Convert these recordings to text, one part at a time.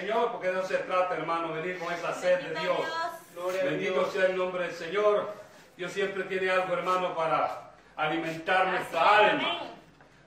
Señor, porque de eso se trata, hermano, venir con esa sed de Dios. A Bendito Dios. sea el nombre del Señor. Dios siempre tiene algo, hermano, para alimentar nuestra alma.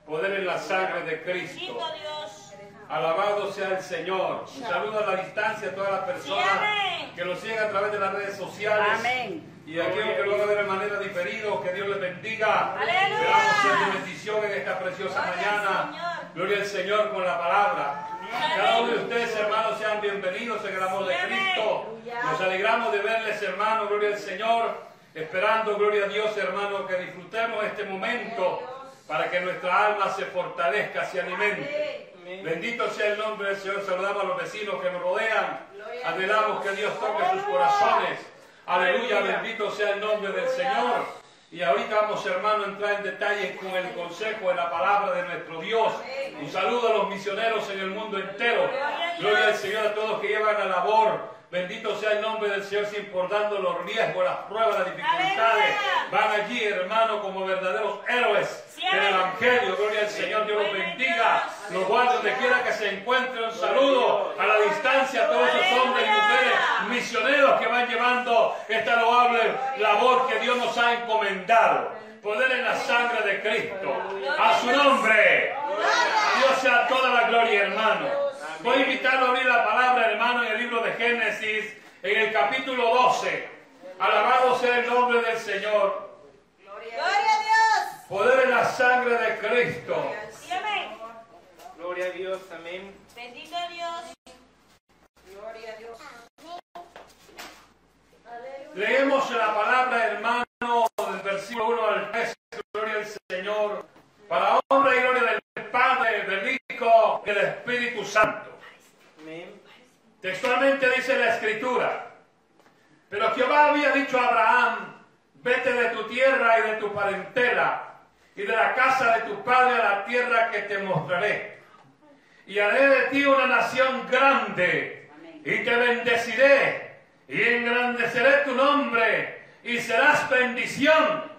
Poder en la sangre de Cristo. Bendito Dios. Alabado sea el Señor. Un saludo a la distancia a todas las personas que nos siguen a través de las redes sociales. Amén. Y aquellos que lo a ver de manera diferida, que Dios les bendiga. Aleluya. Veamos ser de bendición en esta preciosa Gloria al mañana. Señor. Gloria al Señor con la palabra. Cada uno de ustedes, hermanos, sean bienvenidos en el amor de. Cristo. Nos alegramos de verles, hermanos, gloria al Señor. Esperando, gloria a Dios, hermano, que disfrutemos este momento para que nuestra alma se fortalezca, se alimente. Bendito sea el nombre del Señor. Saludamos a los vecinos que nos rodean. Anhelamos que Dios toque sus corazones. Aleluya, bendito sea el nombre del Señor. Y ahorita vamos, hermano, a entrar en detalles con el consejo de la palabra de nuestro Dios. Un saludo a los misioneros en el mundo entero. Gloria al Señor a todos que llevan la labor. Bendito sea el nombre del Señor, sin importando los riesgos, las pruebas, las dificultades. Van allí, hermano, como verdaderos héroes del. Evangelio. Gloria al Señor, Dios los bendiga. Los guarde donde quiera que se encuentre. Un saludo a la distancia a todos esos hombres y mujeres misioneros que van llevando esta loable labor que Dios nos ha encomendado. Poder en la sangre de Cristo. A su nombre. Dios sea toda la gloria, hermano. Voy a invitarlo a abrir la palabra, hermano, en el libro de Génesis, en el capítulo 12. Alabado sea el nombre del Señor. Gloria a Dios. Poder en la sangre de Cristo. Sí, amén. Gloria a Dios. Amén. Bendito Dios. Leemos la palabra, hermano, del versículo 1 al 3, gloria al Señor, para honra y gloria del Padre, del Hijo y del Espíritu Santo. Textualmente dice la Escritura, pero Jehová había dicho a Abraham, vete de tu tierra y de tu parentela y de la casa de tu padre a la tierra que te mostraré. Y haré de ti una nación grande y te bendeciré y engrandeceré tu nombre y serás bendición.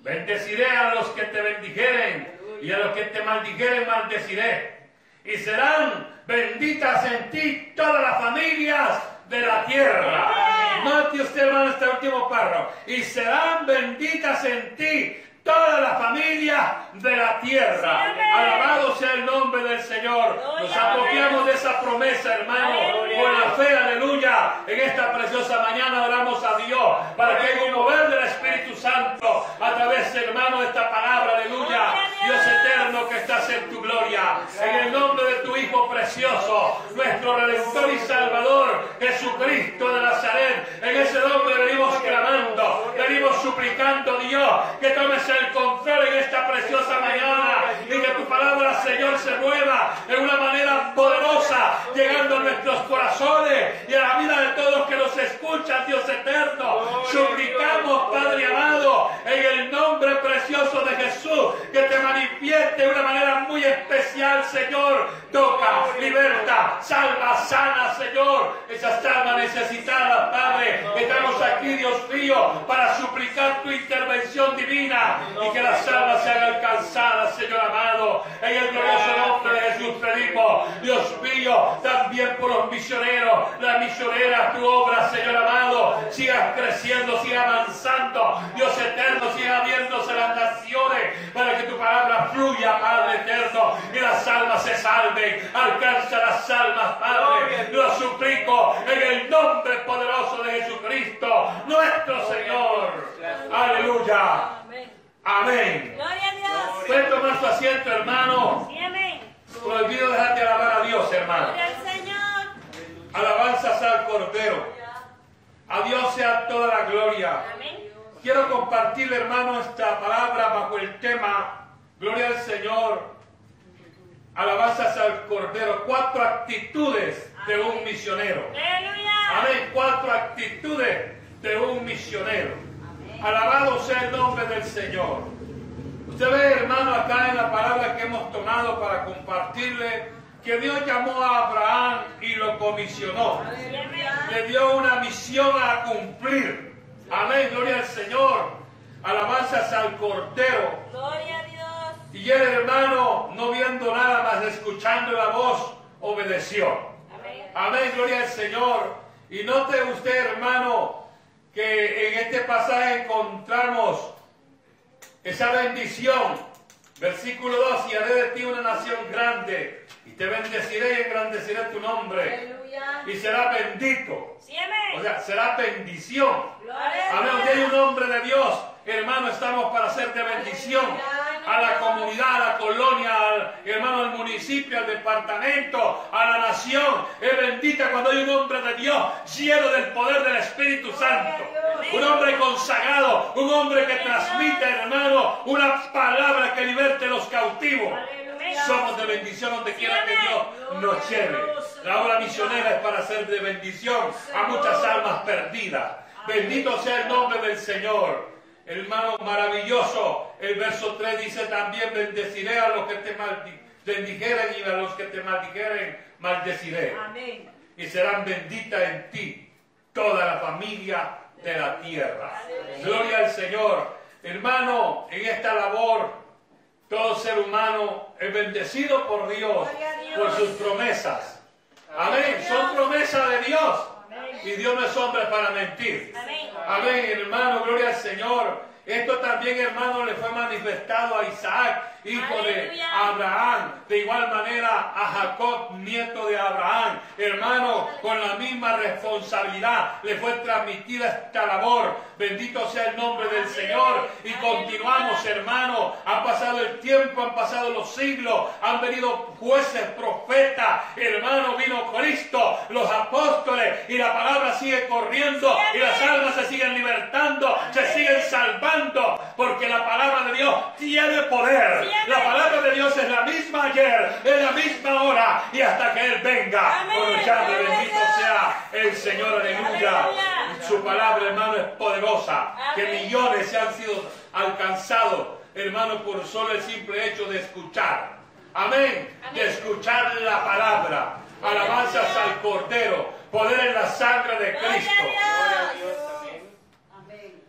Bendeciré a los que te bendijeren y a los que te maldijeren maldeciré. Y serán benditas en ti todas las familias de la tierra. Note usted, hermano, este último párrafo. Y serán benditas en ti todas las familias de la tierra. Alabado sea el nombre del Señor. Nos apropiamos de esa promesa, hermano. Con la fe, aleluya. En esta preciosa mañana oramos a Dios para que haya un mover del Espíritu Santo a través, hermano, de esta palabra, aleluya. Dios eterno que estás en tu gloria. En el nombre de tu Hijo precioso, nuestro Redentor y Salvador, Jesucristo de Nazaret. En ese nombre venimos clamando, venimos suplicando, Dios, que tomes el control en esta preciosa mañana y que tu palabra, Señor, se mueva de una manera poderosa, llegando a nuestros corazones y a la vida de todos los que nos escuchan, Dios eterno. Suplicamos, Padre amado, en el nombre precioso de Jesús, que te manifieste de una manera muy especial, Señor. Toca, liberta, salva, sana, Señor. Esas almas necesitadas, Padre. Estamos aquí, Dios mío, para suplicar tu intervención divina y que las almas sean alcanzadas, Señor amado. En el glorioso nombre de Jesús pedimos, Dios mío, también por los misioneros, las misioneras, tu obra, Señor amado, sigas creciendo, siga avanzando. Dios eterno, siga abriéndose las naciones para que tu palabra fluya, Padre eterno, y las almas se salven. Alcanza las almas, Padre. Lo suplico en el nombre poderoso de Jesucristo, nuestro Señor. Aleluya. Amén. Amén. Gloria a Dios. Pueden tomar su asiento, hermano. Sí, amén. Prohibido dejar de alabar a Dios, hermano. Gloria al Señor. Alabanzas al Cordero. A Dios sea toda la gloria. Amén. Quiero compartir, hermano, esta palabra bajo el tema Gloria al Señor. Alabanzas al Cordero. Cuatro actitudes de un misionero. Amén. Cuatro actitudes de un misionero. Alabado sea el nombre del Señor. Usted ve, hermano, acá en la palabra que hemos tomado para compartirle que Dios llamó a Abraham y lo comisionó. Le dio una misión a cumplir. Amén, gloria al Señor. Alabanzas al Cordero. Gloria a Dios. Y él, hermano, no viendo nada escuchando la voz, obedeció. Amén. Amén, gloria al Señor. Y note usted, hermano, que en este pasaje encontramos esa bendición. Versículo 2, y haré de ti una nación grande, y te bendeciré y engrandeceré tu nombre, Aleluya. y serás bendito. Sí. O sea, será bendición. Amén. Donde hay un hombre de Dios, hermano, estamos para ser de bendición a la comunidad, a la colonia, al, hermano, al municipio, al departamento, a la nación. Es bendita cuando hay un hombre de Dios lleno del poder del Espíritu Santo. Un hombre consagrado, un hombre que transmite, hermano, una palabra que liberte los cautivos. Somos de bendición donde quiera que Dios nos lleve. La obra misionera es para ser de bendición a muchas almas perdidas. Bendito sea el nombre del Señor. Hermano maravilloso. El verso 3 dice también bendeciré a los que te bendijeren y a los que te maldijeren maldeciré. Amén. Y serán benditas en ti toda la familia de la tierra. Gloria al Señor. Hermano, en esta labor todo ser humano es bendecido por Dios, por sus promesas. Amén. Son promesas de Dios. Amén. Y Dios no es hombre para mentir. Amén. Amén, hermano. Gloria al Señor. Esto también, hermano, le fue manifestado a Isaac, hijo de. Abraham. De igual manera a Jacob, nieto de Abraham. Hermano, con la misma responsabilidad le fue transmitida esta labor. Bendito sea el nombre del Señor. Y continuamos, hermano. Ha pasado el tiempo, han pasado los siglos. Han venido jueces, profetas. Hermano, vino Cristo, los apóstoles. Y la palabra sigue corriendo. Y las almas se siguen libertando, se siguen salvando. Porque la palabra de Dios tiene poder. La palabra de Dios es la misma ayer, es la misma hora. Y hasta que Él venga. Por llame, bendito sea el Señor, aleluya. Su palabra, hermano, es poderosa. Que millones se han sido alcanzados, hermano, por solo el simple hecho de escuchar. Amén. De escuchar la palabra. Alabanzas al Cordero. Poder en la sangre de Cristo. Gloria a Dios. Dios. Amén.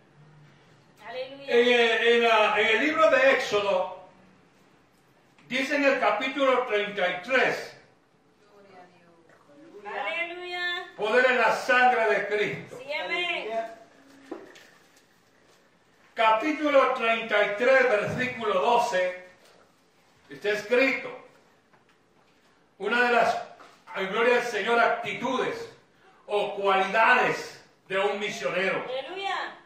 Amén. En el, en la- en el libro de Éxodo, dice en el capítulo 33, Aleluya. poder en la sangre de Cristo. Sí, amén. Capítulo 33, versículo 12, está escrito, una de las, gloria al Señor, actitudes o cualidades de un misionero. Aleluya.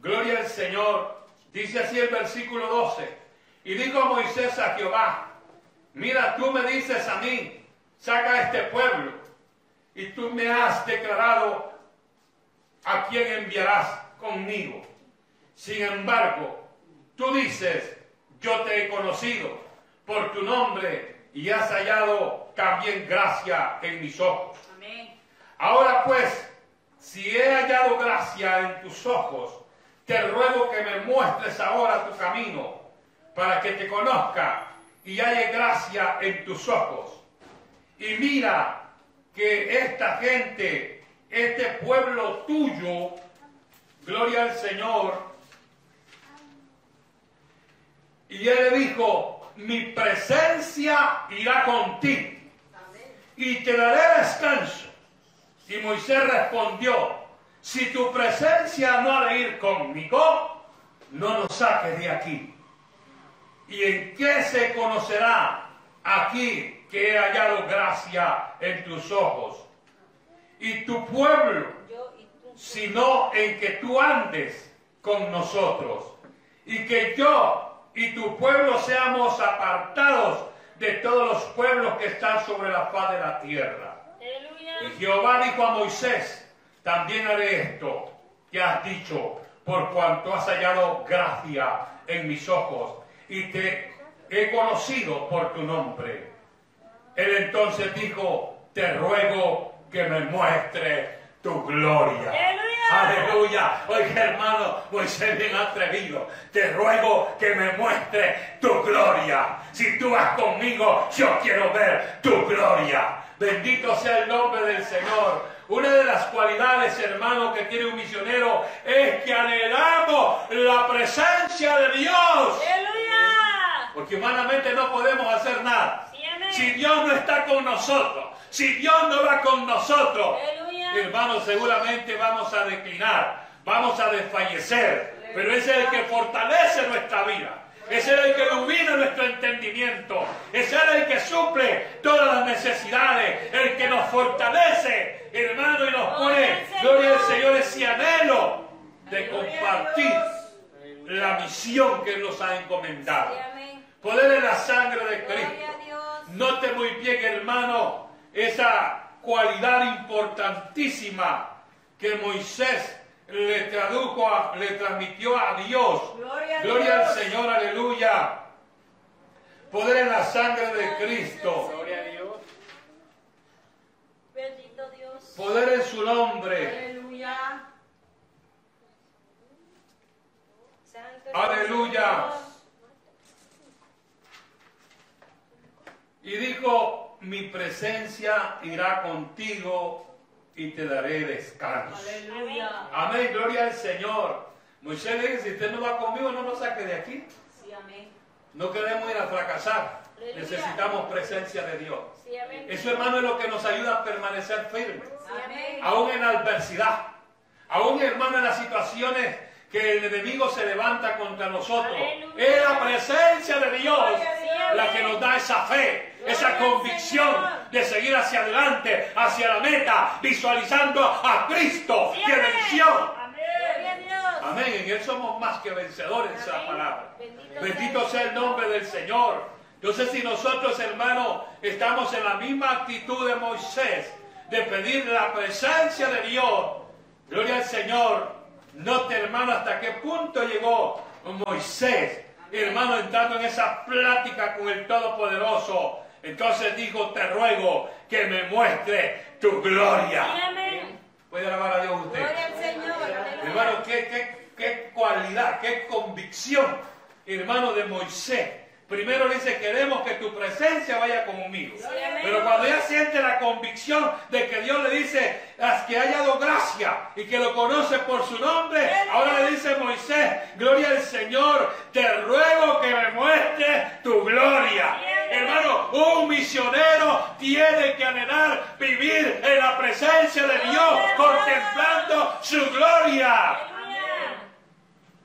Gloria al Señor. Dice así el versículo 12. Y dijo Moisés a Jehová, mira, tú me dices a mí, saca a este pueblo, y tú me has declarado a quién enviarás conmigo. Sin embargo, tú dices, yo te he conocido por tu nombre y has hallado también gracia en mis ojos. Amén. Ahora pues, si he hallado gracia en tus ojos, te ruego que me muestres ahora tu camino, para que te conozca y halle gracia en tus ojos. Y mira que esta gente, este pueblo tuyo, gloria al Señor, y él le dijo, mi presencia irá contigo y te daré descanso. Y Moisés respondió, si tu presencia no ha de ir conmigo, no nos saques de aquí. ¿Y en qué se conocerá aquí que he hallado gracia en tus ojos? Y tu pueblo, sino en que tú andes con nosotros y que yo y tu pueblo seamos apartados de todos los pueblos que están sobre la faz de la tierra. Y Jehová dijo a Moisés, también haré esto que has dicho, por cuanto has hallado gracia en mis ojos y te he conocido por tu nombre. Él entonces dijo, te ruego que me muestre tu gloria. Aleluya. Oiga, hermano, Moisés bien atrevido. Te ruego que me muestre tu gloria. Si tú vas conmigo, yo quiero ver tu gloria. Bendito sea el nombre del Señor. Una de las cualidades, hermano, que tiene un misionero es que anhelamos la presencia de Dios. Aleluya. Porque humanamente no podemos hacer nada. Sí. Si Dios no está con nosotros, si Dios no va con nosotros, Aleluya. hermanos, seguramente vamos a declinar, vamos a desfallecer. Pero es el que fortalece nuestra vida. Ese es el que ilumina nuestro entendimiento. Ese es el que suple todas las necesidades. El que nos fortalece, hermano, y nos pone, gloria al Señor, ese anhelo de compartir la misión que Él nos ha encomendado. Poder en la sangre de Cristo. Note muy bien, hermano, esa cualidad importantísima que Moisés le tradujo, a- le transmitió a Dios. Gloria al. Señor, aleluya. Poder en la sangre de Cristo. Gloria a Dios. Bendito Dios. Poder en su nombre. Aleluya. Aleluya. Dios. Y dijo, mi presencia irá contigo y te daré descanso. Aleluya. Amén, gloria al Señor. Moisés le dice, si usted no va conmigo, no nos saque de aquí. Sí, amén. No queremos ir a fracasar. Aleluya. Necesitamos presencia de Dios. Sí, amén. Eso, hermano, es lo que nos ayuda a permanecer firmes. Sí, amén. Aún en la adversidad. Aún, hermano, en las situaciones que el enemigo se levanta contra nosotros. Aleluya. Es la presencia de Dios la que nos da esa fe, esa convicción de seguir hacia adelante, hacia la meta, visualizando a Cristo que venció. Amén. En Él somos más que vencedores, esa palabra. Bendito Bendito sea el nombre del Señor. Entonces, si nosotros, hermanos, estamos en la misma actitud de Moisés, de pedir la presencia de Dios, gloria al Señor. Note, hermano, hasta qué punto llegó Moisés, hermano, entrando en esa plática con el Todopoderoso. Entonces dijo, te ruego que me muestre tu gloria. amén. ¿Puede alabar a Dios usted? Gloria al Señor. Hermano, qué, qué, qué cualidad, qué convicción, hermano de Moisés. Primero dice, queremos que tu presencia vaya conmigo. Pero cuando ella siente la convicción de que Dios le dice "Haz que haya dado gracia y que lo conoce por su nombre, ahora le dice Moisés, gloria al Señor, te ruego que me muestres tu gloria. Hermano, un misionero tiene que anhelar vivir en la presencia de Dios, contemplando su gloria.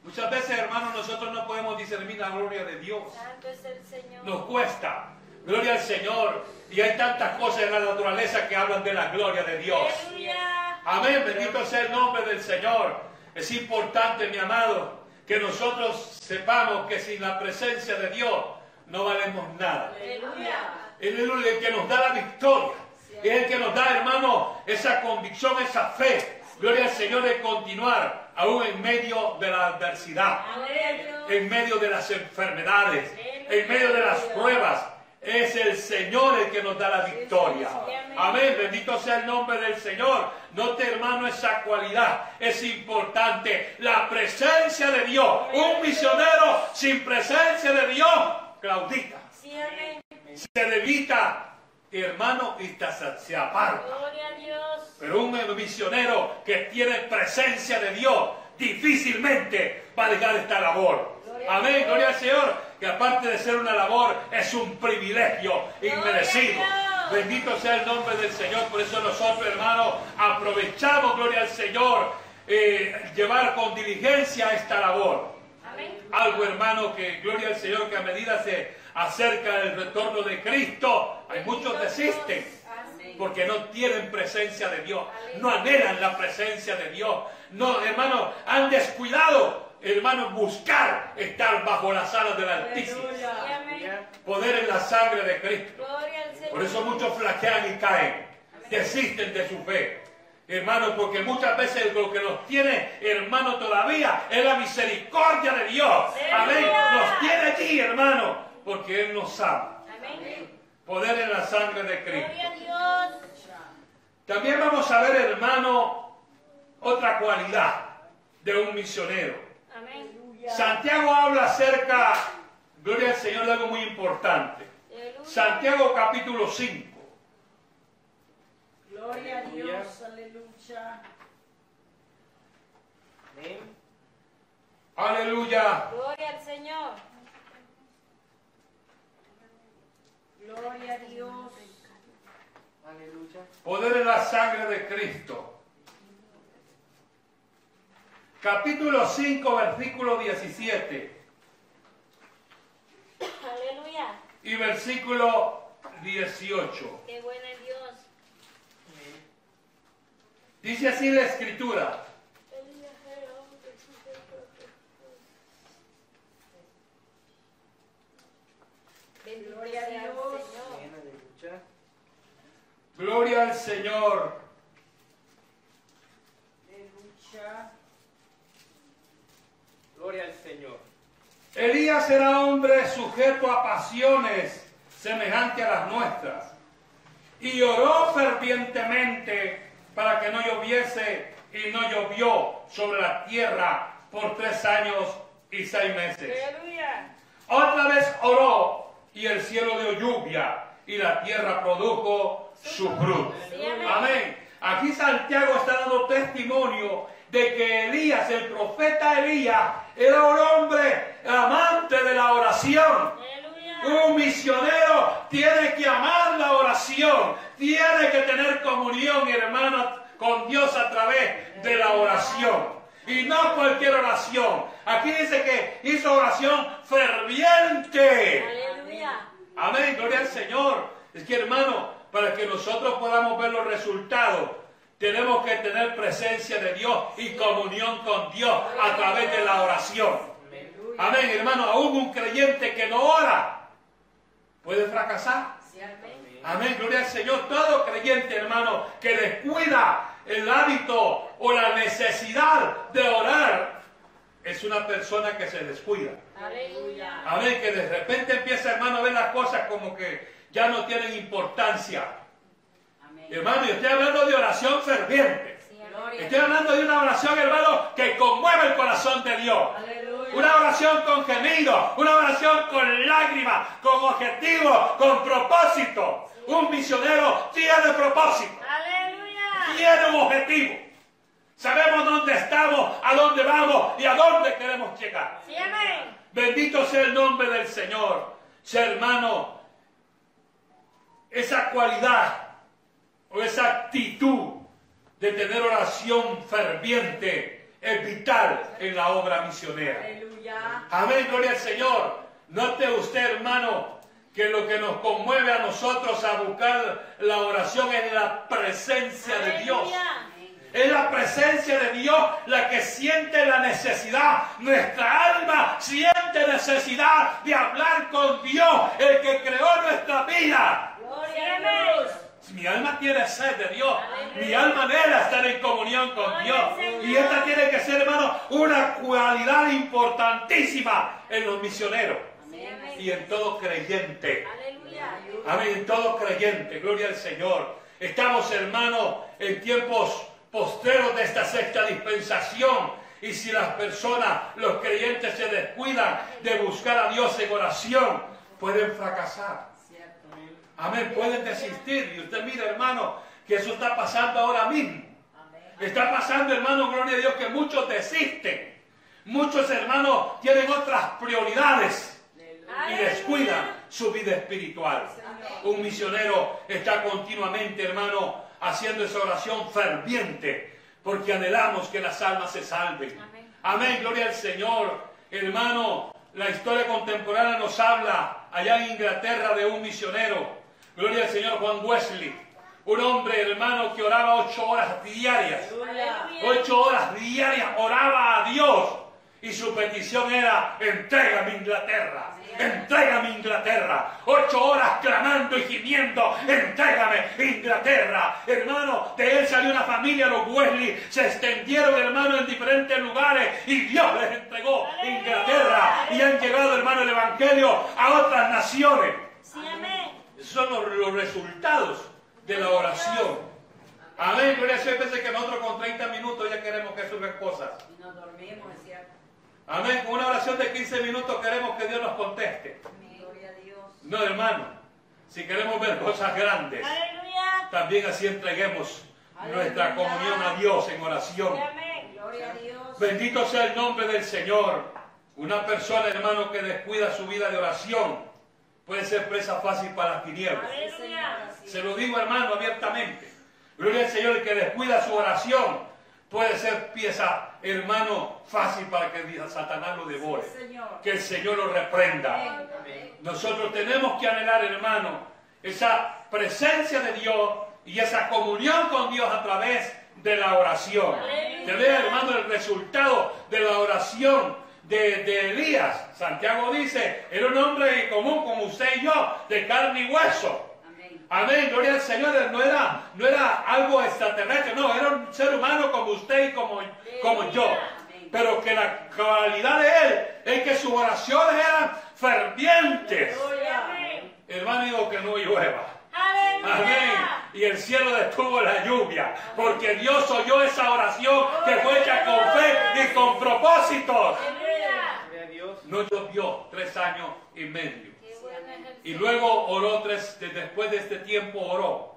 Muchas veces, hermanos, nosotros no podemos discernir la gloria de Dios. Santo es el Señor. Nos cuesta. Gloria al Señor. Y hay tantas cosas en la naturaleza que hablan de la gloria de Dios. Aleluya. Amén. Bendito sea el nombre del Señor. Es importante, mi amado, que nosotros sepamos que sin la presencia de Dios no valemos nada. Aleluya. Él es el que nos da la victoria. Es el que nos da, hermano, esa convicción, esa fe. Gloria al Señor de continuar aún en medio de la adversidad en medio de las enfermedades, en medio de las pruebas. Es el Señor el que nos da la victoria. Amén. Bendito sea el nombre del Señor. Note, hermano, esa cualidad es importante. La presencia de Dios. Un misionero sin presencia de Dios claudica, se debilita, hermano, y se aparta. Gloria a Dios. Pero un misionero que tiene presencia de Dios difícilmente va a dejar esta labor. Amén, gloria al Señor, que aparte de ser una labor es un privilegio inmerecido. Bendito sea el nombre del Señor, por eso nosotros hermanos aprovechamos, gloria al Señor, eh, llevar con diligencia esta labor. Amén. Algo hermano que, gloria al Señor, que a medida se acerca el retorno de Cristo, hay muchos desisten porque no tienen presencia de Dios, no anhelan la presencia de Dios. No, hermano, han descuidado, hermano, buscar estar bajo las alas del Altísimo. Poder en la sangre de Cristo. Por eso muchos flaquean y caen, desisten de su fe. Hermano, porque muchas veces lo que nos tiene, hermano, todavía es la misericordia de Dios. Amén. Nos tiene allí, hermano, porque Él nos ama. Amén. Poder en la sangre de Cristo. Gloria a Dios. También vamos a ver, hermano, otra cualidad de un misionero. Amén. Santiago habla acerca, gloria al Señor, de algo muy importante. Aleluya. Santiago capítulo 5. Gloria a Dios, aleluya. Amén. Aleluya. Gloria al Señor. Gloria a Dios. Aleluya. Poder en la sangre de Cristo. Capítulo 5, versículo 17 Aleluya. y versículo 18. Qué bueno es Dios. Amén. Dice así la escritura. Bendito Gloria a sea el Dios. Señor. Amén. Aleluya. Gloria al Señor. Aleluya. Gloria al Señor. Elías era hombre sujeto a pasiones semejantes a las nuestras y oró fervientemente para que no lloviese y no llovió sobre la tierra por tres años y seis meses. Aleluya. Otra vez oró y el cielo dio lluvia y la tierra produjo su fruto. Sí, amén. Aquí Santiago está dando testimonio de que Elías, el profeta Elías, era un hombre amante de la oración. Un misionero tiene que amar la oración, tiene que tener comunión, hermano, con Dios a través de la oración. Y no cualquier oración. Aquí dice que hizo oración ferviente. Aleluya. Amén, gloria al Señor. Es que hermano, para que nosotros podamos ver los resultados, tenemos que tener presencia de Dios y comunión con Dios a través de la oración. Amén. Hermano, aún un creyente que no ora puede fracasar. Amén. Gloria al Señor. Todo creyente, hermano, que descuida el hábito o la necesidad de orar, es una persona que se descuida. Amén, que de repente empieza, hermano, a ver las cosas como que ya no tienen importancia. Amén. Hermano, yo estoy hablando de oración ferviente. Estoy hablando de una oración, hermano, que conmueve el corazón de Dios. Aleluya. Una oración con gemido, una oración con lágrimas, con objetivo, con propósito. Un misionero tiene propósito, Aleluya. tiene un objetivo. Sabemos dónde estamos, a dónde vamos y a dónde queremos llegar. Sí, amén. Bendito sea el nombre del Señor. Sea hermano, esa cualidad o esa actitud de tener oración ferviente es vital en la obra misionera. Aleluya. Amén, gloria al Señor. Note usted, hermano, que lo que nos conmueve a nosotros a buscar la oración es la presencia de Dios. Es la presencia de Dios la que siente la necesidad. Nuestra alma siente necesidad de hablar con Dios, el que creó nuestra vida. Dios. Mi alma tiene sed de Dios. Mi alma anhela estar en comunión con Dios. Y esta tiene que ser, hermano, una cualidad importantísima en los misioneros y en todo creyente. Amén, en todo creyente, gloria al Señor. Estamos, hermanos, en tiempos postreros de esta sexta dispensación. Y si las personas, los creyentes se descuidan de buscar a Dios en oración, pueden fracasar. Amén, pueden desistir. Y usted mira, hermano, que eso está pasando ahora mismo. Está pasando, hermano, gloria a Dios, que muchos desisten. Muchos hermanos tienen otras prioridades y descuidan su vida espiritual. Un misionero está continuamente, hermano, haciendo esa oración ferviente, porque anhelamos que las almas se salven. Amén. Amén, gloria al Señor. Hermano, la historia contemporánea nos habla allá en Inglaterra de un misionero. Gloria al Señor Juan Wesley. Un hombre, hermano, que oraba ocho horas diarias. Ocho horas diarias oraba a Dios. Y su petición era, entrégame Inglaterra, entrégame Inglaterra. Ocho horas clamando y gimiendo, entrégame Inglaterra. Hermano, de él salió una familia, los Wesley, se extendieron, hermano, en diferentes lugares y Dios les entregó. Inglaterra. Y han llegado, hermano, el Evangelio a otras naciones. Sí, amén. Son los, los resultados de la oración. Amén, gloria a veces que nosotros con 30 minutos ya queremos que surjan cosas. Y nos dormimos, es cierto. Amén, con una oración de 15 minutos queremos que Dios nos conteste. Gloria a Dios. No, hermano. Si queremos ver cosas grandes, Aleluya. también así entreguemos nuestra comunión a Dios en oración. Amén. Gloria a Dios. Bendito sea el nombre del Señor. Una persona, hermano, que descuida su vida de oración puede ser presa fácil para las tinieblas. Se lo digo hermano abiertamente. Gloria al Señor, el que descuida su oración puede ser pieza, hermano, fácil para que Satanás lo devore. Que el Señor lo reprenda. Nosotros tenemos que anhelar, hermano, esa presencia de Dios y esa comunión con Dios a través de la oración. Te vea, hermano, el resultado de la oración de, de Elías. Santiago dice, era un hombre común como usted y yo, de carne y hueso. Amén. Amén, gloria al Señor. No era, no era algo extraterrestre, no, era un ser humano como usted y como, como yo. Pero que la cualidad de él es que sus oraciones eran fervientes. Amén. Hermano, digo que no llueva. Amén. Y el cielo detuvo la lluvia, porque Dios oyó esa oración que fue hecha con fe y con propósitos. Aleluya. Gloria a Dios. No llovió tres años y medio. Y luego oró tres, de- después de este tiempo oró.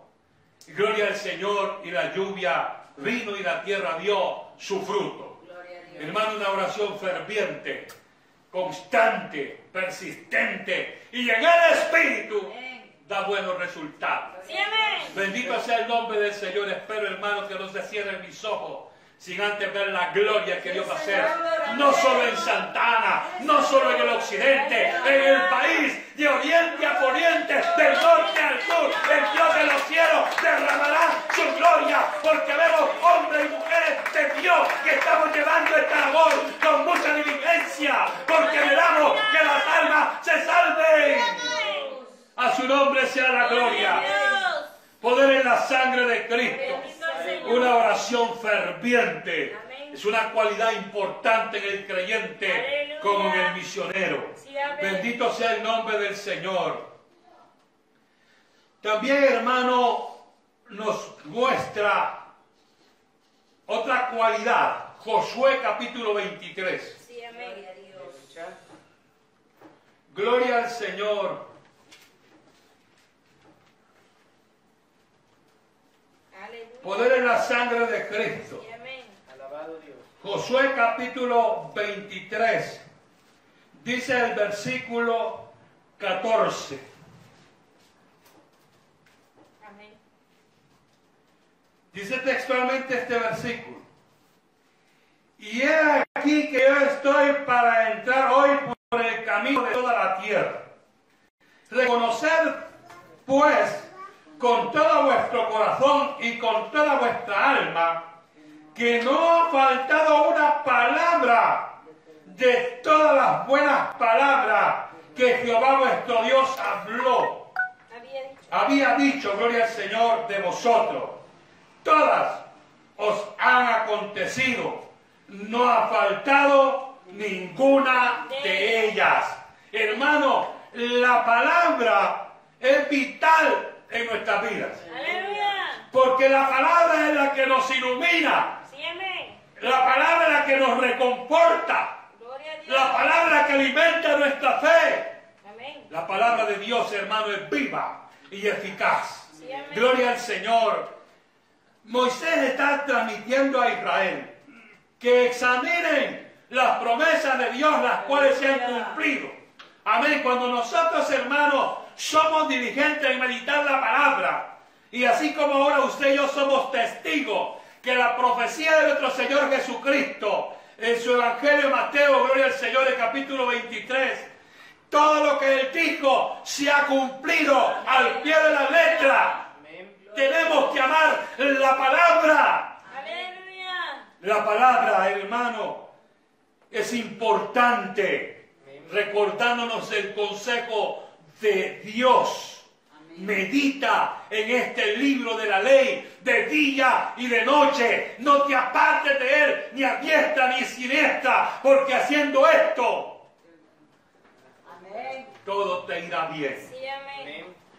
Y gloria al Señor y la lluvia vino y la tierra dio su fruto. Hermano, una oración ferviente, constante, persistente y en el Espíritu da buenos resultados. Bendito sea el nombre del Señor. Espero, hermano, que no se cierren mis ojos sin antes ver la gloria que Dios va a hacer. No solo en Santana, no solo en el occidente, en el país, de oriente a poniente, del norte al sur. El Dios de los cielos derramará su gloria, porque vemos hombres y mujeres de Dios que estamos llevando esta labor con mucha diligencia, porque veramos que las almas se salven. A su nombre sea la gloria. Poder en la sangre de Cristo. Una oración ferviente. Es una cualidad importante en el creyente Aleluya. como en el misionero. Sí. Bendito sea el nombre del Señor. También, hermano, nos muestra otra cualidad. Josué capítulo 23. Sí, amén. Gloria al Señor. Aleluya. Poder en la sangre de Cristo. Alabado Dios. Josué capítulo 23, dice el versículo 14. Amén. Dice textualmente este versículo. Y he aquí que yo estoy para entrar hoy por el camino de toda la tierra. Reconocer, pues, con todo vuestro corazón y con toda vuestra alma, que no ha faltado una palabra de todas las buenas palabras que Jehová vuestro Dios habló Había dicho. gloria al Señor, de vosotros. Todas os han acontecido. No ha faltado ninguna de ellas. Hermano, la palabra es vital en nuestras vidas. Aleluya. Porque la palabra es la que nos ilumina. Sí, amén. La palabra es la que nos reconforta. Gloria a Dios. La palabra que alimenta nuestra fe. Amén. La palabra de Dios, hermano, es viva y eficaz. Sí. Gloria al Señor. Moisés está transmitiendo a Israel que examinen las promesas de Dios, las cuales se han cumplido. Amén. Cuando nosotros, hermanos, somos diligentes en meditar la palabra, y así como ahora usted y yo somos testigos que la profecía de nuestro Señor Jesucristo en su Evangelio de Mateo, gloria al Señor, el capítulo 23, todo lo que él dijo se ha cumplido al pie de la letra. Tenemos que amar la palabra. La palabra, hermano, es importante. Recordándonos el consejo de Dios. Medita en este libro de la ley de día y de noche. No te apartes de él ni a diestra ni a siniestra, porque haciendo esto Amén. todo te irá bien. Sí,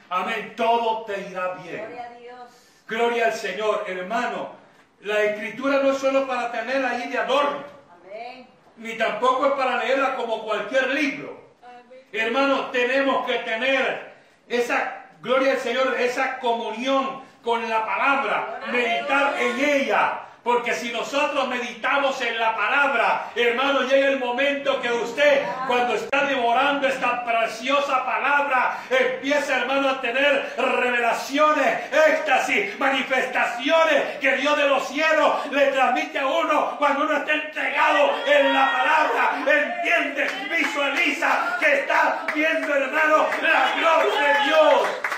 amén. Todo te irá bien. Gloria a Dios. Gloria al Señor, hermano. La escritura no es solo para tenerla ahí de adorno, Amén. ni tampoco es para leerla como cualquier libro. Amén. Hermano, tenemos que tener esa, gloria al Señor, esa comunión con la palabra, meditar en ella, Porque si nosotros meditamos en la palabra, hermano, llega el momento que usted, cuando está devorando esta preciosa palabra, empieza, hermano, a tener revelaciones, éxtasis, manifestaciones que Dios de los cielos le transmite a uno cuando uno está entregado en la palabra, entiende, visualiza que está viendo, hermano, la gloria de Dios.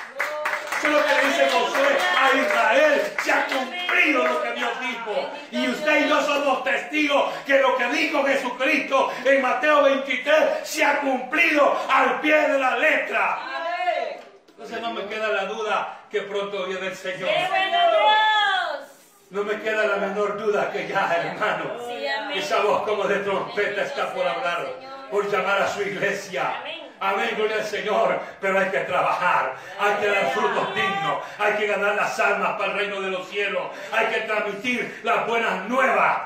Eso es lo que le dice Josué a Israel. Se ha cumplido lo que Dios dijo. Y usted y yo somos testigos que lo que dijo Jesucristo en Mateo 23 se ha cumplido al pie de la letra. Amén. Entonces no me queda la duda que pronto viene el Señor. No me queda la menor duda que ya, hermano. Amén. Esa voz como de trompeta está por hablar, por llamar a su iglesia. Amén. Gloria al Señor. Pero hay que trabajar, hay que dar frutos dignos, hay que ganar las almas para el reino de los cielos, hay que transmitir las buenas nuevas.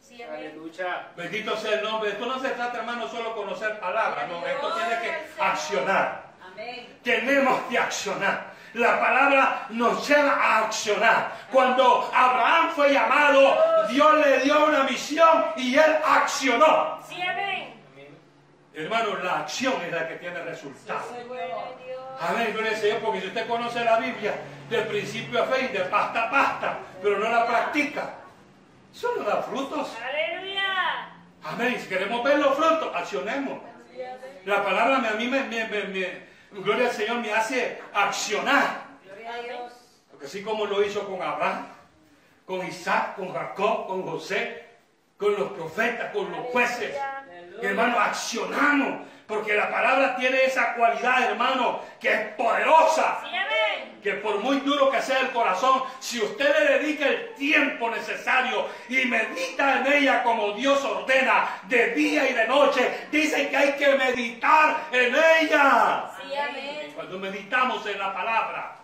Sí, amén. Aleluya. Bendito sea el nombre. Esto no se trata, hermano, solo conocer palabras, no, esto tiene que accionar. Amén. Tenemos que accionar. La palabra nos lleva a accionar. Cuando Abraham fue llamado, Dios le dio una misión y él accionó. Sí, amén. Hermano, la acción es la que tiene Dios. Amén, gloria al Señor, porque si usted conoce la Biblia de principio a fin, de pasta a pasta, pero no la practica, eso no da frutos. Aleluya. Amén, si queremos ver los frutos, accionemos. La palabra a mí, me, me- me- me- gloria al Señor, me hace accionar. Gloria a Dios. Porque así como lo hizo con Abraham, con Isaac, con Jacob, con José, con los profetas, con los jueces, hermano, accionamos. Porque la palabra tiene esa cualidad, hermano, que es poderosa. Que por muy duro que sea el corazón, si usted le dedica el tiempo necesario y medita en ella como Dios ordena, de día y de noche, dice que hay que meditar en ella. Cuando meditamos en la palabra,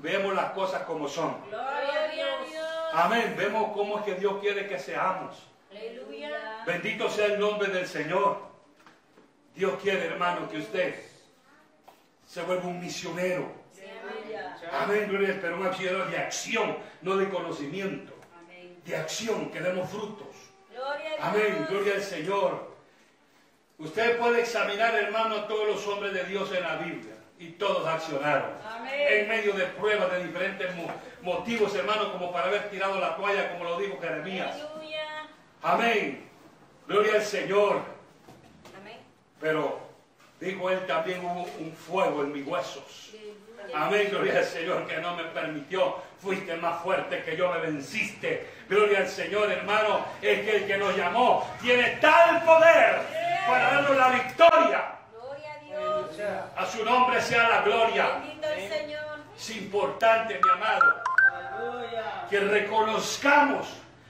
vemos las cosas como son. Gloria a Dios. Amén. Vemos cómo es que Dios quiere que seamos. Aleluya. Bendito sea el nombre del Señor. Dios quiere, hermano, que usted se vuelva un misionero. Amén, gloria, pero un misionero de acción, no de conocimiento. Amén. De acción, que demos frutos. Amén, gloria al Señor. Usted puede examinar, hermano, a todos los hombres de Dios en la Biblia. Y todos accionaron. Amén. En medio de pruebas, de diferentes mo- motivos, hermano, como para haber tirado la toalla, como lo dijo Jeremías. Amén. Gloria al Señor. Amén. Pero dijo él también hubo un fuego en mis huesos. Amén, gloria al Señor que no me permitió. Fuiste más fuerte que yo, me venciste. Gloria al Señor, hermano. Es que el que nos llamó tiene tal poder para darnos la victoria. Gloria a Dios. A su nombre sea la gloria. Bendito el Señor. Es importante, mi amado, que reconozcamos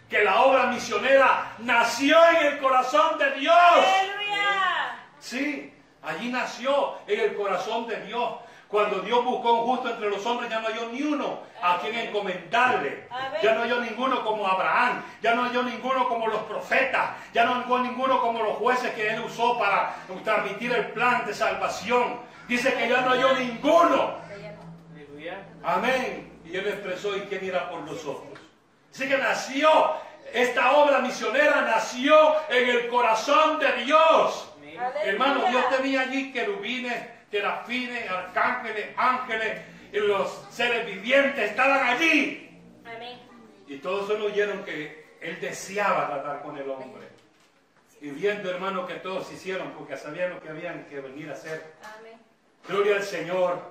que la obra misionera nació en el corazón de Dios. Aleluya. Sí, allí nació en el corazón de Dios. Cuando Dios buscó un justo entre los hombres, ya no halló ni uno a quien encomendarle. Ya no halló ninguno como Abraham. Ya no halló ninguno como los profetas. Ya no halló ninguno como los jueces que él usó para transmitir el plan de salvación. Dice que ya no halló ninguno. Amén. Y él expresó, ¿y quién irá por nosotros? Así que nació, esta obra misionera nació en el corazón de Dios. Hermano, Dios tenía allí querubines, terafines, arcángeles, ángeles, y los seres vivientes estaban allí. Amén. Y todos solo oyeron que Él deseaba tratar con el hombre. Y viendo, hermano, que todos hicieron, porque sabían lo que habían que venir a hacer. Amén. Gloria al Señor.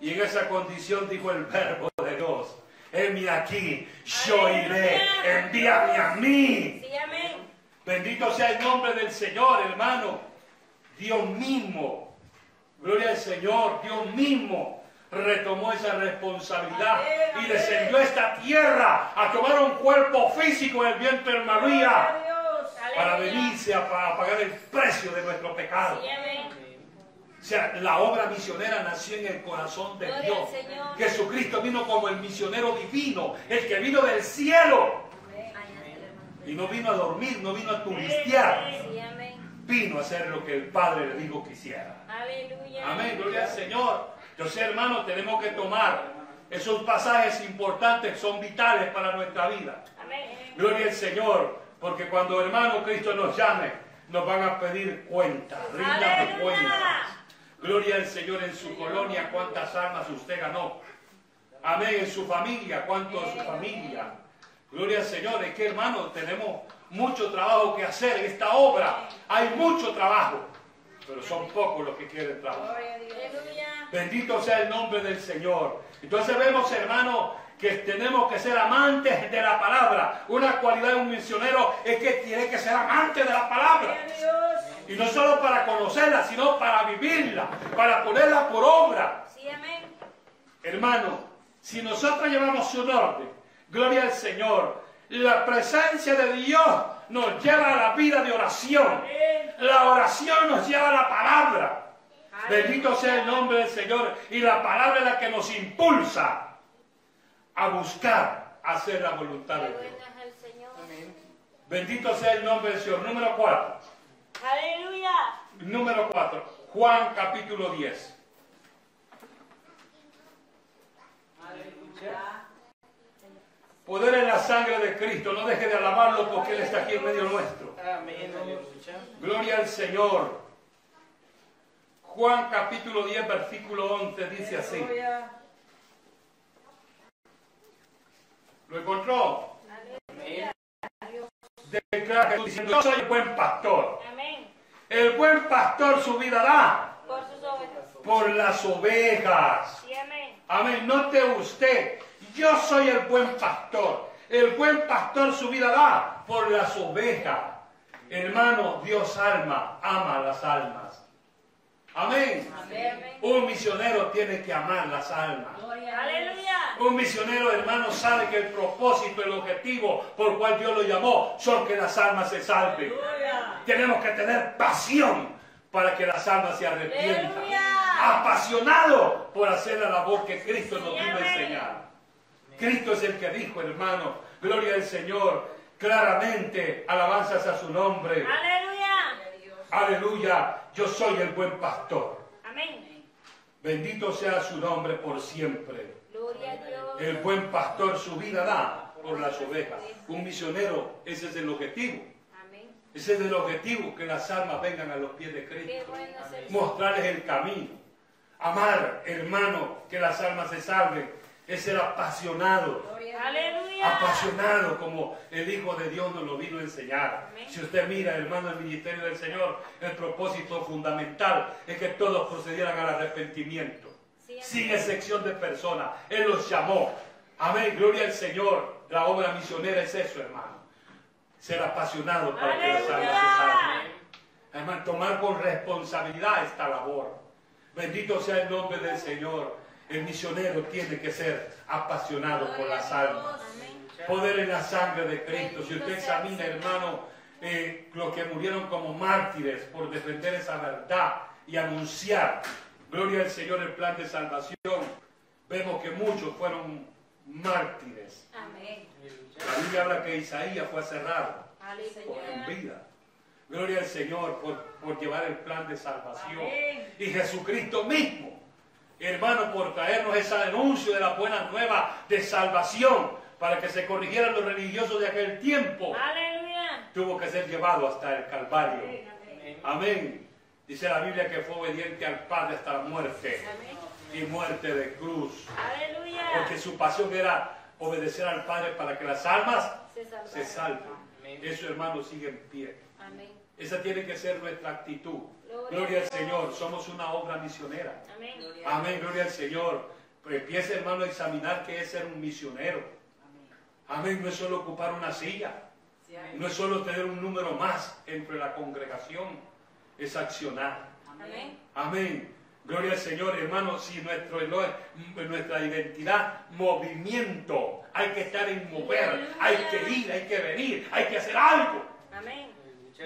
Y en esa condición dijo el verbo de Dios. Heme aquí, yo iré, envíame a mí. Sí, amén. Bendito sea el nombre del Señor, hermano. Dios mismo, gloria al Señor, Dios mismo retomó esa responsabilidad Amén, y descendió a esta tierra a tomar un cuerpo físico en el vientre de María para venirse a, pa- a pagar el precio de nuestro pecado. Sí, amén. O sea, la obra misionera nació en el corazón de Gloria Dios. Señor. Jesucristo vino como el misionero divino, el que vino del cielo. Y no vino a dormir, no vino a turistear. Sí. Vino a hacer lo que el Padre le dijo que hiciera. Aleluya. Amén, gloria al Señor. Yo sé, hermano, tenemos que tomar Esos pasajes importantes son vitales para nuestra vida. Amén. Gloria al Señor, porque cuando hermano Cristo nos llame, nos van a pedir cuentas, Aleluya. cuentas. Gloria al Señor en su colonia, cuántas almas usted ganó. Amén, en su familia, cuánto de su familia. Gloria al Señor, es que hermano, tenemos mucho trabajo que hacer en esta obra. Hay mucho trabajo, pero son pocos los que quieren trabajar. Gloria a Dios. Aleluya. Bendito sea el nombre del Señor. Entonces vemos, hermano, que tenemos que ser amantes de la palabra. Una cualidad de un misionero es que tiene que ser amante de la palabra. Y no solo para conocerla, sino para vivirla, para ponerla por obra. Sí, amén. Hermano, si nosotros llevamos su orden, gloria al Señor, la presencia de Dios nos lleva a la vida de oración. La oración nos lleva a la palabra. Bendito sea el nombre del Señor. Y la palabra es la que nos impulsa a buscar hacer la voluntad de Dios. Bendito sea el nombre del Señor. Número 4. Aleluya. Número 4. Juan capítulo 10. Aleluya. Poder en la sangre de Cristo. No deje de alabarlo porque Él está aquí en medio nuestro. Amén. Gloria al Señor. Juan capítulo 10, versículo 11 dice así. ¿Lo encontró? Declara Jesús diciendo, yo soy el buen pastor. Amén. El buen pastor su vida da Por sus ovejas. por las ovejas. Sí, amén. Amén. Note usted, yo soy el buen pastor. El buen pastor su vida da por las ovejas. Hermano, Dios alma, ama las almas. Amén. Amén. Un misionero tiene que amar las almas. Aleluya. Un misionero, hermano, sabe que el propósito, el objetivo por cual Dios lo llamó, son que las almas se salven. Aleluya. Tenemos que tener pasión para que las almas se arrepientan. Aleluya. Apasionado por hacer la labor que Cristo nos vino a enseñar. Cristo es el que dijo, hermano, gloria al Señor, claramente, alabanzas a su nombre. Aleluya. Aleluya, yo soy el buen pastor. Amén. Bendito sea su nombre por siempre. Gloria a Dios. El buen pastor su vida da por las ovejas. Un misionero, ese es el objetivo. Amén. Ese es el objetivo, que las almas vengan a los pies de Cristo. bueno. Mostrarles el camino. Amar, hermano, que las almas se salven. Es ser apasionado. Gloria. Apasionado como el Hijo de Dios nos lo vino a enseñar. Si usted mira, hermano, el ministerio del Señor, el propósito fundamental es que todos procedieran al arrepentimiento. Sin excepción de personas. Él los llamó. Amén, gloria al Señor. La obra misionera es eso, hermano. Ser apasionado para que las almas se salven. Hermano, tomar con responsabilidad esta labor. Bendito sea el nombre del Señor. El misionero tiene que ser apasionado por las almas. Poder en la sangre de Cristo. Si usted examina, hermano, eh, los que murieron como mártires por defender esa verdad y anunciar, gloria al Señor, el plan de salvación, vemos que muchos fueron mártires. Amén. La Biblia habla que Isaías fue cerrado en Aleluya. vida. Gloria al Señor por, por llevar el plan de salvación. Amén. Y Jesucristo mismo, hermano, por traernos ese anuncio de la buena nueva de salvación para que se corrigieran los religiosos de aquel tiempo, Aleluya. tuvo que ser llevado hasta el Calvario. Amén. Amén. Dice la Biblia que fue obediente al Padre hasta la muerte Amén. y muerte de cruz. Aleluya. Porque su pasión era obedecer al Padre para que las almas Se salven. Eso, hermano, sigue en pie. Amén. Esa tiene que ser nuestra actitud. Gloria al. Señor. Somos una obra misionera. Amén. Amén, gloria al Señor. Pero empiece, hermano, a examinar qué es ser un misionero. Amén, no es solo ocupar una silla. Sí. No es solo tener un número más entre la congregación. Es accionar. Amén. Amén. Gloria al Señor, hermano. Si nuestro, nuestra identidad, movimiento. Hay que estar en mover. Hay que ir, hay que venir. Hay que hacer algo. Amén.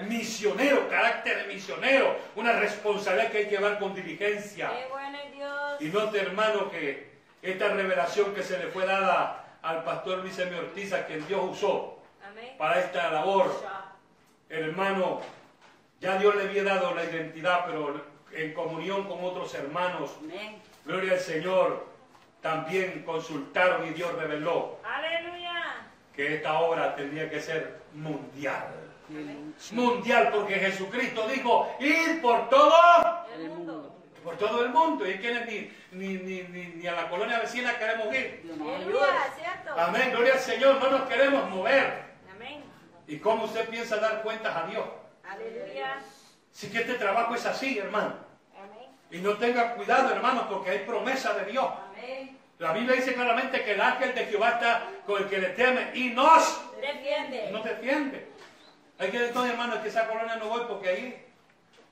Misionero, carácter de misionero. Una responsabilidad que hay que llevar con diligencia. Qué bueno Dios. Y note, hermano, que esta revelación que se le fue dada al pastor Luis M. Ortiz, a quien Dios usó Amén. para esta labor, hermano, ya Dios le había dado la identidad, pero en comunión con otros hermanos, Amén. gloria al Señor, también consultaron y Dios reveló Aleluya. que esta obra tendría que ser mundial. Mundial, porque Jesucristo dijo, ir por todo, El mundo. Por todo el mundo. Y quienes ni, ni, ni, ni, ni a la colonia vecina queremos ir. Amén, gloria al Señor, no nos queremos mover. Amén. ¿Y cómo usted piensa dar cuentas a Dios? Aleluya. Si que este trabajo es así, hermano. Amén. Y no tenga cuidado, hermano, porque hay promesa de Dios. Amén. La Biblia dice claramente que el ángel de Jehová está con el que le teme y nos, Defiende. nos defiende. Hay que decir, hermano, que esa colonia no voy porque ahí.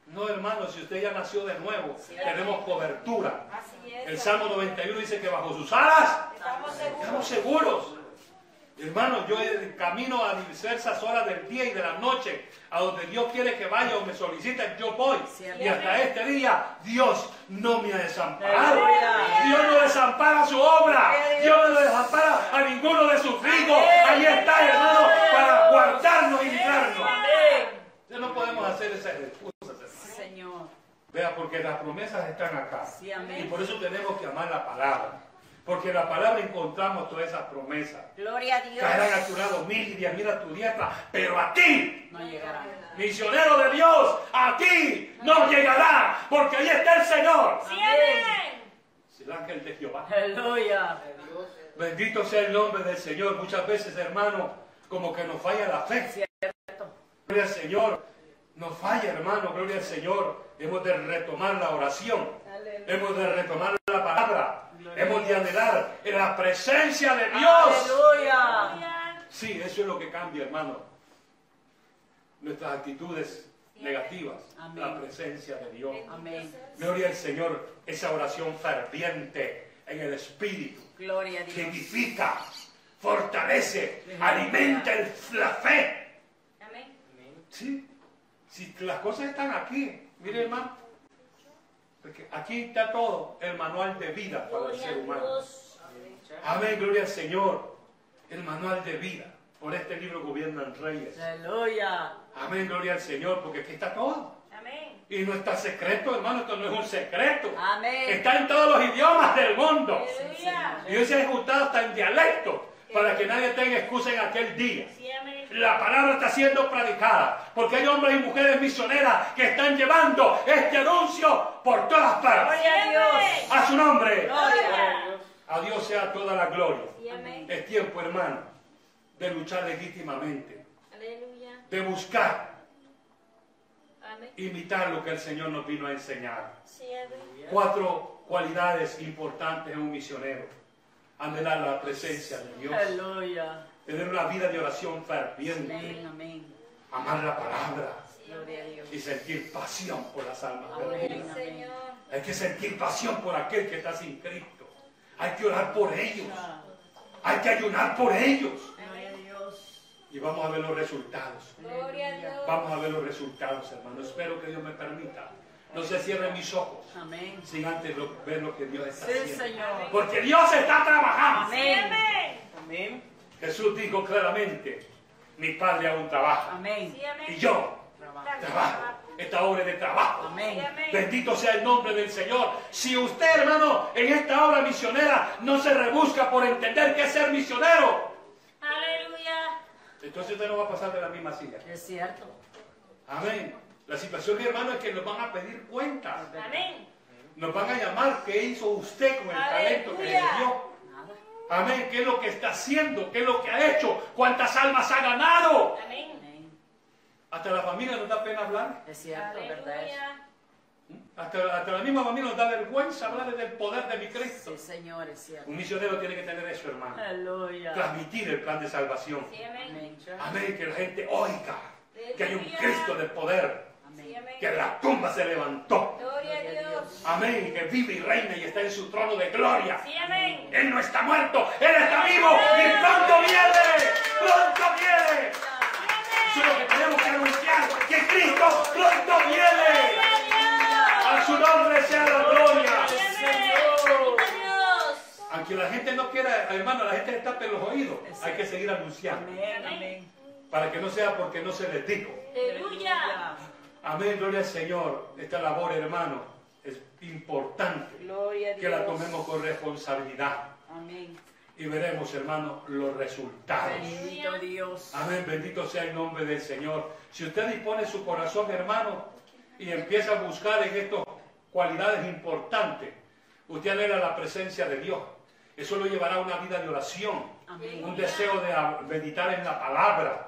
No, hermano, si usted ya nació de nuevo, tenemos cobertura. Así es. El Salmo 91 dice que bajo sus alas Estamos seguros. estamos seguros. Hermano, yo camino a diversas horas del día y de la noche, a donde Dios quiere que vaya o me soliciten, yo voy. Y hasta este día, Dios no me ha desamparado. Dios no desampara su obra. Dios no desampara a ninguno de sus hijos. Ahí está, hermano, para guardarnos y librarnos. Ya no podemos hacer. Señor. Vea, porque las promesas están acá. Sí, amén. Y por eso tenemos que amar la palabra. Porque en la palabra encontramos todas esas promesas. Gloria a Dios. Caerán a tu lado mil y diez mil a tu diestra, pero a ti, No llegará. misionero de Dios, a ti no llegará, porque ahí está el Señor. Sí, amén. Es el ángel de Jehová. Aleluya. Bendito sea el nombre del Señor. Muchas veces, hermano, como que nos falla la fe. Cierto. Gloria al Señor. Nos falla, hermano. Gloria al Señor. Hemos de retomar la oración. Hemos de retomar la palabra. Hemos de anhelar en la presencia de Dios. Aleluya. Sí, eso es lo que cambia, hermano. Nuestras actitudes negativas, Amén. la presencia de Dios. Amén. Gloria al Señor, esa oración ferviente en el Espíritu, Gloria a que Dios. edifica, fortalece, Aleluya. alimenta el- la fe. Amén. Sí, si las cosas están aquí, mire hermano, porque aquí está todo, el manual de vida para el ser humano. Amén, gloria al Señor, el manual de vida. Por este libro gobiernan reyes. Aleluya. Amén, gloria al Señor, porque aquí está todo. Amén. Y no está secreto, hermano, esto no es un secreto. Amén. Está en todos los idiomas del mundo. Aleluya. Y hoy se ha ejecutado hasta en dialecto, para que nadie tenga excusa en aquel día. La palabra está siendo predicada, porque hay hombres y mujeres misioneras que están llevando este anuncio por todas partes. A Dios. A su nombre. Gloria. A Dios sea toda la gloria. Es tiempo, hermano, de luchar legítimamente, Aleluya. de buscar Amén. imitar lo que el Señor nos vino a enseñar. Sí. Cuatro cualidades importantes en un misionero. Anhelar la presencia de Dios. Aleluya. Tener una vida de oración ferviente. Amén. Amén. Amar la palabra. Gloria a Dios. Y sentir pasión por las almas. Amén. Señor. Hay que sentir pasión por aquel que está sin Cristo. Hay que orar por ellos. Hay que ayunar por ellos. Y vamos a ver los resultados. Gloria a Dios. Vamos a ver los resultados, hermano. Espero que Dios me permita. No se cierren mis ojos Amén. sin antes lo- ver lo que Dios está Sí, haciendo. Señor. Porque Dios está trabajando. Amén. amén. Jesús dijo claramente, mi Padre aún trabaja. Amén. Y yo Trabaja. trabajo. Esta obra es de trabajo. Amén. Bendito sea el nombre del Señor. Si usted, hermano, en esta obra misionera no se rebusca por entender qué es ser misionero, Aleluya. entonces usted no va a pasar de la misma silla. Es cierto. Amén. La situación, hermano, es que nos van a pedir cuentas. Amén. Nos van a llamar qué hizo usted con el talento que le dio. Amén. ¿Qué es lo que está haciendo? ¿Qué es lo que ha hecho? ¿Cuántas almas ha ganado? Amén. Hasta la familia nos da pena hablar. Es cierto, verdad es. Aleluya. Hasta, hasta la misma familia nos da vergüenza hablar del poder de mi Cristo. Sí, Señor, es cierto. Un misionero tiene que tener eso, hermano. Aleluya. Transmitir el plan de salvación. Sí. Amén. Amén. Que la gente oiga que hay un Cristo de poder. Que la tumba se levantó. Gloria a Dios. Amén. Que vive y reina y está en su trono de gloria. Sí, amén. Él no está muerto, Él está vivo y pronto viene, pronto viene. Eso es lo que tenemos que anunciar, que Cristo pronto viene. A su nombre sea la gloria. Aunque la gente no quiera, hermano, la gente le tape los oídos, hay que seguir anunciando. Amén. Amén. Para que no sea porque no se les dijo. Aleluya. Amén, gloria al Señor. Esta labor, hermano, es importante Gloria que la tomemos con responsabilidad Amén. y veremos, hermano, los resultados. Bendito Dios. Amén, bendito sea el nombre del Señor. Si usted dispone su corazón, hermano, y empieza a buscar en estas cualidades importantes, usted anhela la presencia de Dios. Eso lo llevará a una vida de oración, Amén. un deseo de meditar en la palabra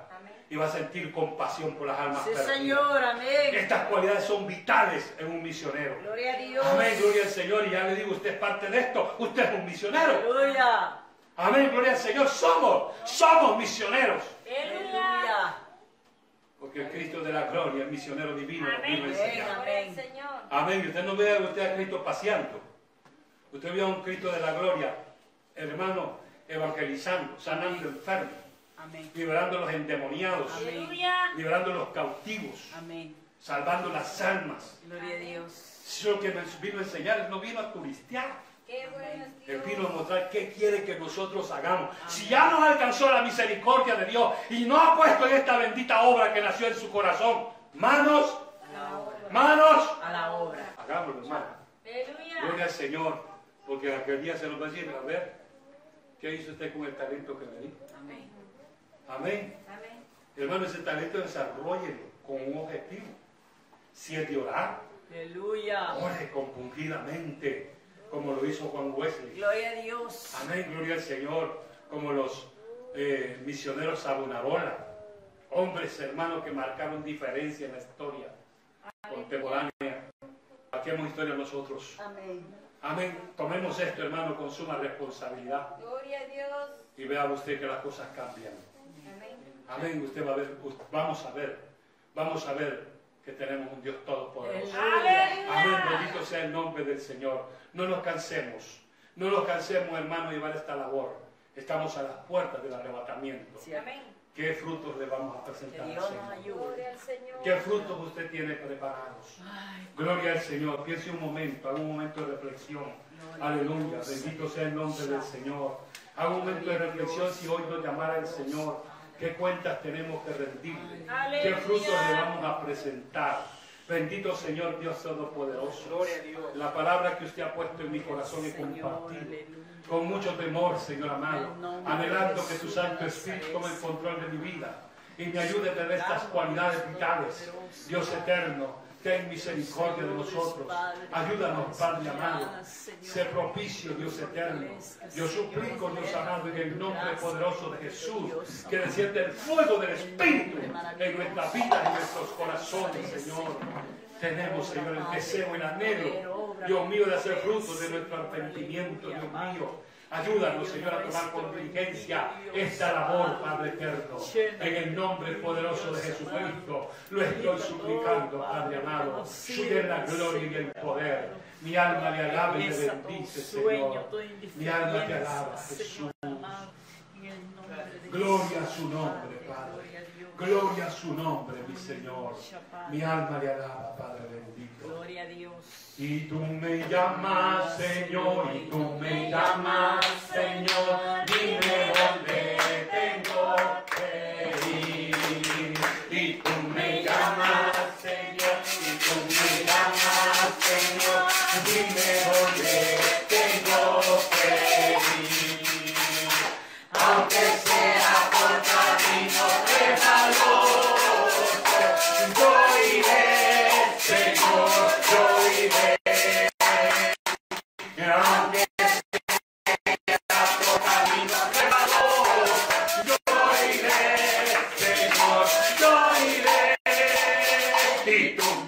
y va a sentir compasión por las almas Sí, perdidas. Señor. Amén. Estas cualidades son vitales en un misionero. Gloria a Dios. Amén, gloria al Señor. Y ya le digo, usted es parte de esto. Usted es un misionero. Aleluya. Amén, gloria al Señor. Somos, somos misioneros. Aleluya. Porque el Cristo de la gloria, el misionero divino, Amén. vino a enseñar. Gloria al Señor. Amén. Y usted no ve a usted a Cristo paseando. Usted ve a un Cristo de la gloria, hermano, evangelizando, sanando enfermos, Amén. liberando a los endemoniados, liberando a los cautivos, Amén. salvando las almas. Gloria a Dios. Lo que nos vino a enseñar. Él no vino a turistear. Qué bueno Él vino a mostrar qué quiere que nosotros hagamos. Si ya nos alcanzó la misericordia de Dios y no ha puesto en esta bendita obra que nació en su corazón, manos, A la obra. manos, A la obra. hagámoslo, hermano. Gloria al Señor, porque aquel día se nos va a decir, a ver, ¿qué hizo usted con el talento que me dio? Amén. Amén. Hermano, ese talento desarrollelo con un objetivo. Si es de orar, Aleluya. ore compungidamente, como lo hizo Juan Wesley. Gloria a Dios. Amén, gloria al Señor, como los eh, misioneros Sabonarola, hombres hermanos que marcaron diferencia en la historia contemporánea. Marquemos historia nosotros. Amén. Amén, tomemos esto hermano con suma responsabilidad Gloria a Dios. y vea usted que las cosas cambian. Amén. Usted va a ver, vamos a ver, vamos a ver que tenemos un Dios todopoderoso. Amén, bendito sea el nombre del Señor. No nos cansemos, no nos cansemos, hermano, llevar esta labor. Estamos a las puertas del arrebatamiento. Sí, Amén. ¿Qué frutos le vamos a Que presentar al Dios nos ayude. Gloria al Señor. ¿Qué frutos usted tiene preparados? Ay, Gloria al Señor. Piense un momento, haga un momento de reflexión. Aleluya. Bendito sea el nombre del Señor. Haga un momento de reflexión si hoy nos llamara el Señor. ¿Qué cuentas tenemos que rendirle? ¿Qué frutos le vamos a presentar? Bendito Señor Dios Todopoderoso. La palabra que usted ha puesto en mi corazón y compartido. Con mucho temor, Señor amado. Anhelando que tu Jesús Santo Espíritu tome el control de mi vida. Y me ayude a tener estas cualidades vitales. Dios eterno, ten misericordia de nosotros. Ayúdanos, Padre amado. Sé propicio, Dios eterno. Yo suplico, Dios amado, en el nombre poderoso de Jesús, que desciende el fuego del Espíritu en nuestra vida, en nuestros corazones, Señor. Tenemos, Señor, el deseo, el anhelo, Dios mío, de hacer frutos de nuestro arrepentimiento, Dios mío. Ayúdanos, Señor, a tomar con diligencia esta labor, Padre eterno. En el nombre poderoso de Jesucristo, lo estoy suplicando, Padre amado. Suya es la gloria y el poder. Mi alma le alaba y le bendice, Señor. Mi alma te alaba, Jesús. Gloria a su nombre. Gloria a su nombre, mi Señor. Mi alma le alaba, Padre bendito. Gloria a Dios. Y tú me llamas, Señor, y tú me llamas, Señor,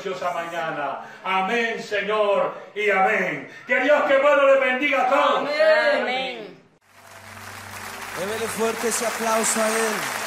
preciosa mañana. Amén, Señor, y amén. Que Dios que bueno le bendiga a todos. Amén. amén. Débele fuerte ese aplauso a Él.